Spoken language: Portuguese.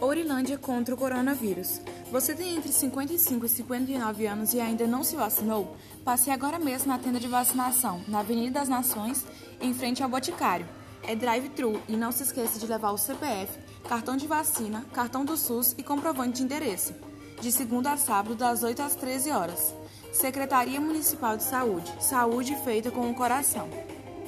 Ourilândia contra o coronavírus. Você tem entre 55 e 59 anos e ainda não se vacinou? Passe agora mesmo na tenda de vacinação, na Avenida das Nações, em frente ao Boticário. É drive-thru e não se esqueça de levar o CPF, cartão de vacina, cartão do SUS e comprovante de endereço. De segunda a sábado, das 8 às 13 horas. Secretaria Municipal de Saúde. Saúde feita com o coração.